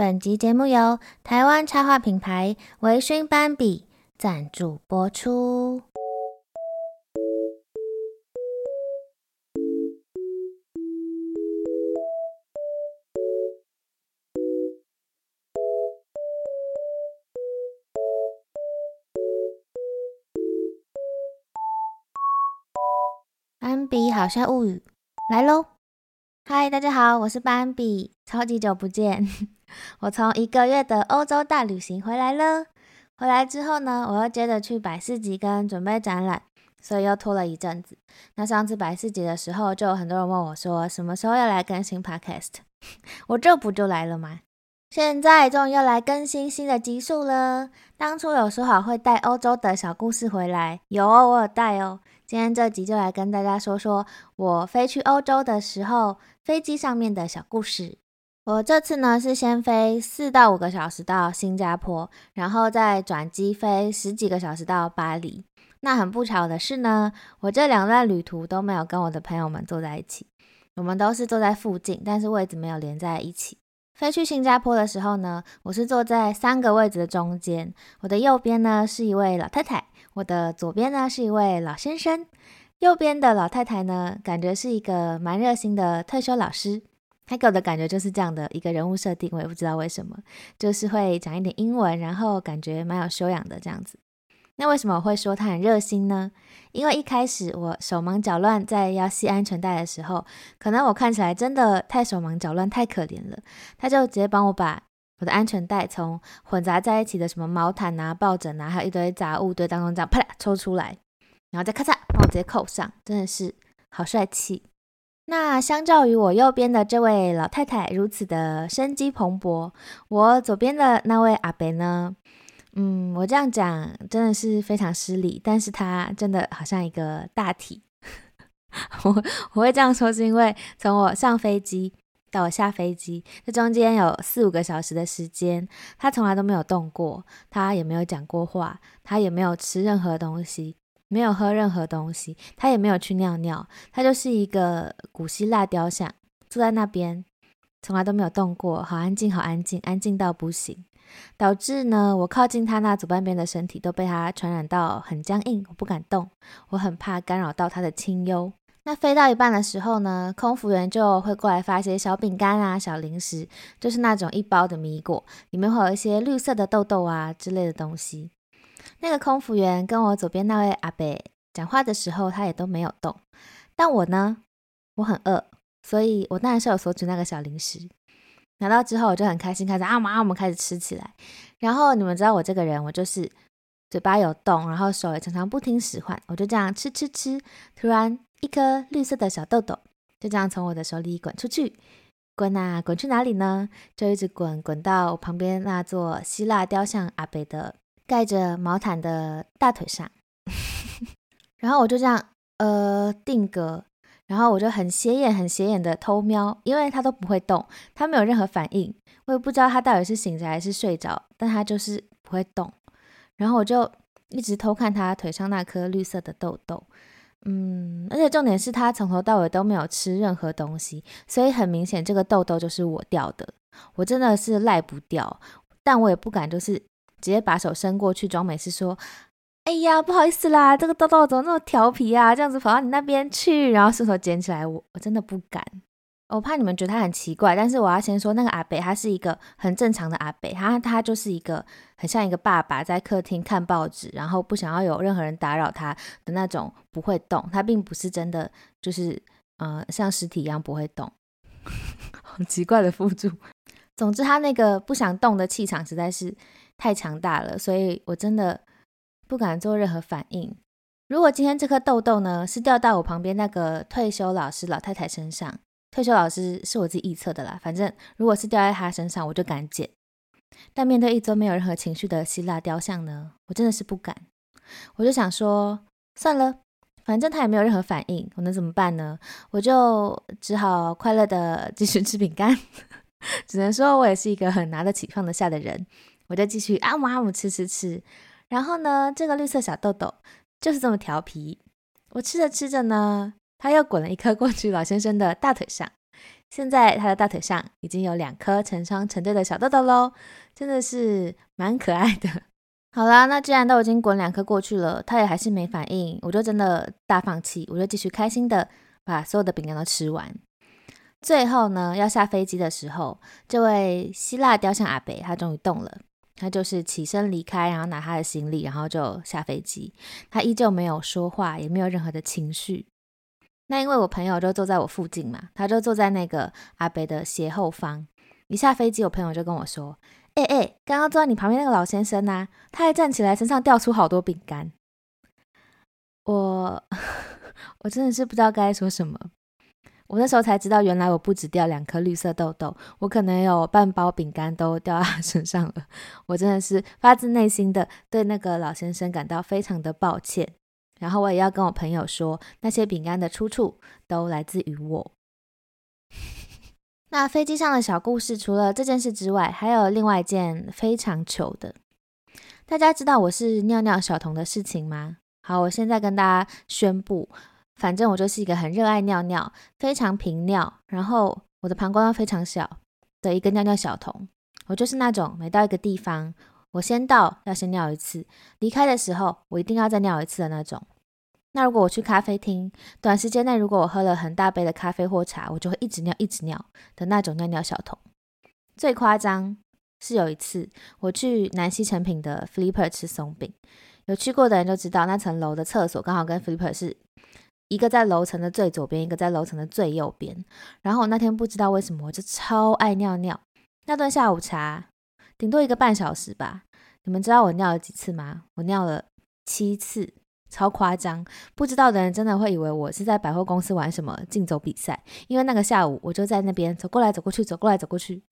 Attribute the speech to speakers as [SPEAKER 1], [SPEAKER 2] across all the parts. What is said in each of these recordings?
[SPEAKER 1] 本集节目由台湾插画品牌微醺斑比赞助播出。斑比好笑物语来喽！嗨，大家好，我是斑比，超级久不见。我从一个月的欧洲大旅行回来了。回来之后呢，我又接着去百事集跟准备展览，所以又拖了一阵子。那上次百事集的时候，就有很多人问我说，什么时候要来更新 Podcast？我这不就来了吗？现在终于要来更新新的集数了。当初有说好会带欧洲的小故事回来，有哦，我有带哦。今天这集就来跟大家说说我飞去欧洲的时候，飞机上面的小故事。我这次呢是先飞四到五个小时到新加坡，然后再转机飞十几个小时到巴黎。那很不巧的是呢，我这两段旅途都没有跟我的朋友们坐在一起，我们都是坐在附近，但是位置没有连在一起。飞去新加坡的时候呢，我是坐在三个位置的中间，我的右边呢是一位老太太。我的左边呢是一位老先生，右边的老太太呢，感觉是一个蛮热心的退休老师。她给我的感觉就是这样的一个人物设定，我也不知道为什么，就是会讲一点英文，然后感觉蛮有修养的这样子。那为什么我会说他很热心呢？因为一开始我手忙脚乱在要系安全带的时候，可能我看起来真的太手忙脚乱，太可怜了，他就直接帮我把。我的安全带从混杂在一起的什么毛毯啊、抱枕啊，还有一堆杂物堆当中这样啪啦抽出来，然后再咔嚓帮我直接扣上，真的是好帅气。那相较于我右边的这位老太太如此的生机蓬勃，我左边的那位阿伯呢，嗯，我这样讲真的是非常失礼，但是他真的好像一个大体。我我会这样说是因为从我上飞机。到我下飞机，这中间有四五个小时的时间，他从来都没有动过，他也没有讲过话，他也没有吃任何东西，没有喝任何东西，他也没有去尿尿，他就是一个古希腊雕像，坐在那边，从来都没有动过，好安静，好安静，安静到不行，导致呢，我靠近他那左半边的身体都被他传染到很僵硬，我不敢动，我很怕干扰到他的清幽。那飞到一半的时候呢，空服员就会过来发一些小饼干啊、小零食，就是那种一包的米果，里面会有一些绿色的豆豆啊之类的东西。那个空服员跟我左边那位阿伯讲话的时候，他也都没有动。但我呢，我很饿，所以我当然是有索取那个小零食。拿到之后，我就很开心，开始啊嘛，我们开始吃起来。然后你们知道我这个人，我就是嘴巴有动，然后手也常常不听使唤，我就这样吃吃吃，突然。一颗绿色的小豆豆就这样从我的手里滚出去，滚啊滚去哪里呢？就一直滚，滚到旁边那座希腊雕像阿北的盖着毛毯的大腿上。然后我就这样呃定格，然后我就很斜眼很斜眼的偷瞄，因为他都不会动，他没有任何反应，我也不知道他到底是醒着还是睡着，但他就是不会动。然后我就一直偷看他腿上那颗绿色的痘痘。嗯，而且重点是他从头到尾都没有吃任何东西，所以很明显这个痘痘就是我掉的。我真的是赖不掉，但我也不敢就是直接把手伸过去装没事说：“哎呀，不好意思啦，这个豆豆怎么那么调皮啊？这样子跑到你那边去，然后顺手捡起来，我我真的不敢。”我怕你们觉得他很奇怪，但是我要先说，那个阿北他是一个很正常的阿北，他他就是一个很像一个爸爸在客厅看报纸，然后不想要有任何人打扰他的那种，不会动。他并不是真的就是呃像尸体一样不会动，很奇怪的辅助。总之，他那个不想动的气场实在是太强大了，所以我真的不敢做任何反应。如果今天这颗痘痘呢是掉到我旁边那个退休老师老太太身上。退休老师是我自己臆测的啦，反正如果是掉在他身上，我就敢捡。但面对一尊没有任何情绪的希腊雕像呢，我真的是不敢。我就想说，算了，反正他也没有任何反应，我能怎么办呢？我就只好快乐的继续吃饼干。只能说我也是一个很拿得起放得下的人，我就继续啊姆啊姆吃吃吃。然后呢，这个绿色小豆豆就是这么调皮。我吃着吃着呢。它又滚了一颗过去老先生的大腿上，现在他的大腿上已经有两颗成双成对的小豆豆喽，真的是蛮可爱的。好啦，那既然都已经滚两颗过去了，他也还是没反应，我就真的大放弃，我就继续开心的把所有的饼干都吃完。最后呢，要下飞机的时候，这位希腊雕像阿伯他终于动了，他就是起身离开，然后拿他的行李，然后就下飞机。他依旧没有说话，也没有任何的情绪。那因为我朋友就坐在我附近嘛，他就坐在那个阿北的斜后方。一下飞机，我朋友就跟我说：“哎、欸、哎、刚刚坐在你旁边那个老先生呐、他还站起来，身上掉出好多饼干。”我 我真的是不知道该说什么。我那时候才知道，原来我不止掉两颗绿色痘痘，我可能有半包饼干都掉到他 身上了。我真的是发自内心的对那个老先生感到非常的抱歉。然后我也要跟我朋友说，那些饼干的出处都来自于我。那飞机上的小故事，除了这件事之外，还有另外一件非常糗的。大家知道我是尿尿小童的事情吗？好，我现在跟大家宣布，反正我就是一个很热爱尿尿、非常频尿，然后我的膀胱又非常小的一个尿尿小童。我就是那种每到一个地方，我先到要先尿一次，离开的时候我一定要再尿一次的那种。那如果我去咖啡厅，短时间内如果我喝了很大杯的咖啡或茶，我就会一直尿一直尿的那种尿尿小童。最夸张是有一次我去南西诚品的 Flipper 吃松饼，有去过的人就知道那层楼的厕所刚好跟 Flipper 是一个在楼层的最左边，一个在楼层的最右边。然后我那天不知道为什么我就超爱尿尿，那顿下午茶。顶多一个半小时吧。你们知道我尿了几次吗？我尿了七次，超夸张。不知道的人真的会以为我是在百货公司玩什么竞走比赛，因为那个下午我就在那边走过来走过去，走过来走过去。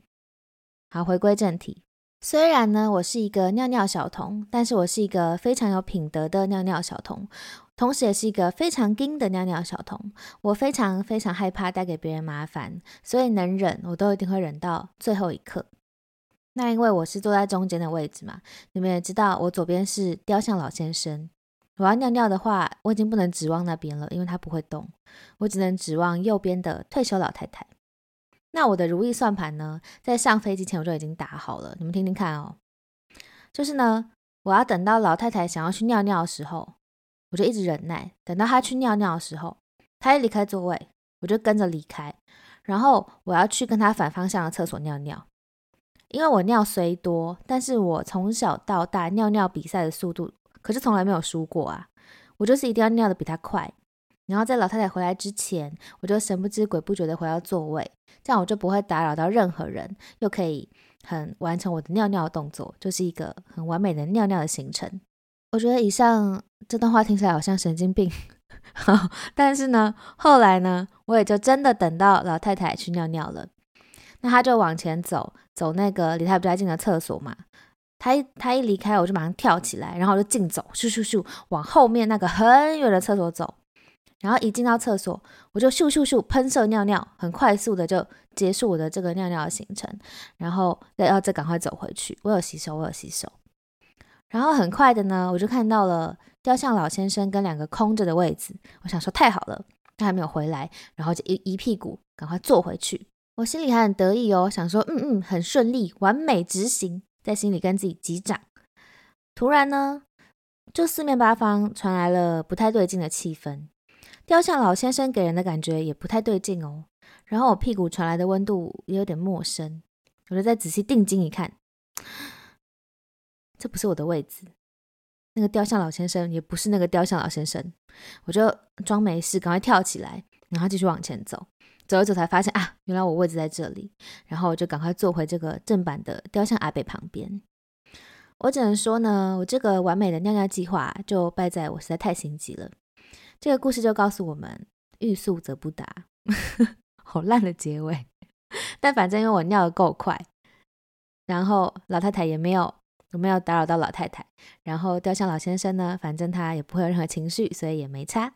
[SPEAKER 1] 好，回归正题。虽然呢，我是一个尿尿小童，但是我是一个非常有品德的尿尿小童，同时也是一个非常硬的尿尿小童。我非常非常害怕带给别人麻烦，所以能忍我都一定会忍到最后一刻。那因为我是坐在中间的位置嘛，你们也知道，我左边是雕像老先生。我要尿尿的话，我已经不能指望那边了，因为他不会动，我只能指望右边的退休老太太。那我的如意算盘呢，在上飞机前我就已经打好了，你们听听看哦。就是呢，我要等到老太太想要去尿尿的时候，我就一直忍耐，等到她去尿尿的时候，她一离开座位，我就跟着离开，然后我要去跟她反方向的厕所尿尿。因为我尿虽多，但是我从小到大尿尿比赛的速度可是从来没有输过啊！我就是一定要尿得比他快，然后在老太太回来之前，我就神不知鬼不觉的回到座位，这样我就不会打扰到任何人，又可以很完成我的尿尿动作，就是一个很完美的尿尿的行程。我觉得以上这段话听起来好像神经病，但是呢，后来呢，我也就真的等到老太太去尿尿了。那她就往前走，走那个离她比较近的厕所嘛。她一她一离开，我就马上跳起来，然后我就竞走，咻咻咻，往后面那个很远的厕所走。然后一进到厕所，我就咻咻咻喷射尿尿，很快速的就结束我的这个尿尿的行程。然后要再赶快走回去，我有洗手，我有洗手。然后很快的呢，我就看到了雕像老先生跟两个空着的位置。我想说太好了，他还没有回来，然后就一一屁股赶快坐回去。我心里还很得意哦，想说嗯嗯，很顺利，完美执行，在心里跟自己击掌。突然呢，就四面八方传来了不太对劲的气氛，雕像老先生给人的感觉也不太对劲哦。然后我屁股传来的温度也有点陌生，我就再仔细定睛一看，这不是我的位置，那个雕像老先生也不是那个雕像老先生，我就装没事，赶快跳起来，然后继续往前走。走一走才发现啊，原来我位置在这里，然后我就赶快坐回这个正版的雕像阿北旁边。我只能说呢，我这个完美的尿尿计划就败在我实在太心急了。这个故事就告诉我们，欲速则不达，好烂的结尾。但反正因为我尿的够快，然后老太太也没有，我没有打扰到老太太，然后雕像老先生呢，反正他也不会有任何情绪，所以也没差。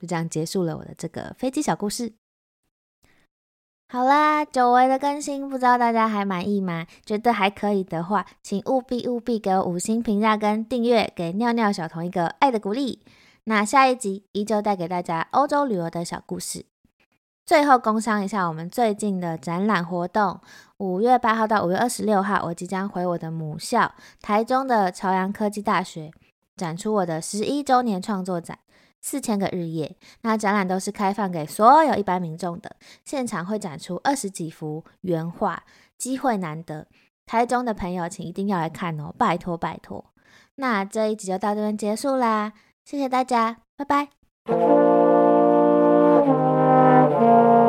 [SPEAKER 1] 就这样结束了我的这个飞机小故事。好啦，久违的更新，不知道大家还满意吗？觉得还可以的话，请务必务必给我五星评价跟订阅，给尿尿小童一个爱的鼓励。那下一集依旧带给大家欧洲旅游的小故事。最后工商一下我们最近的展览活动，五月八号到五月二十六号，我即将回我的母校台中的朝阳科技大学，展出我的十一周年创作展，四千个日夜。那展览都是开放给所有一般民众的，现场会展出二十几幅原画，机会难得，台中的朋友请一定要来看哦，拜托拜托。那这一集就到这边结束啦，谢谢大家，拜拜。Thank you.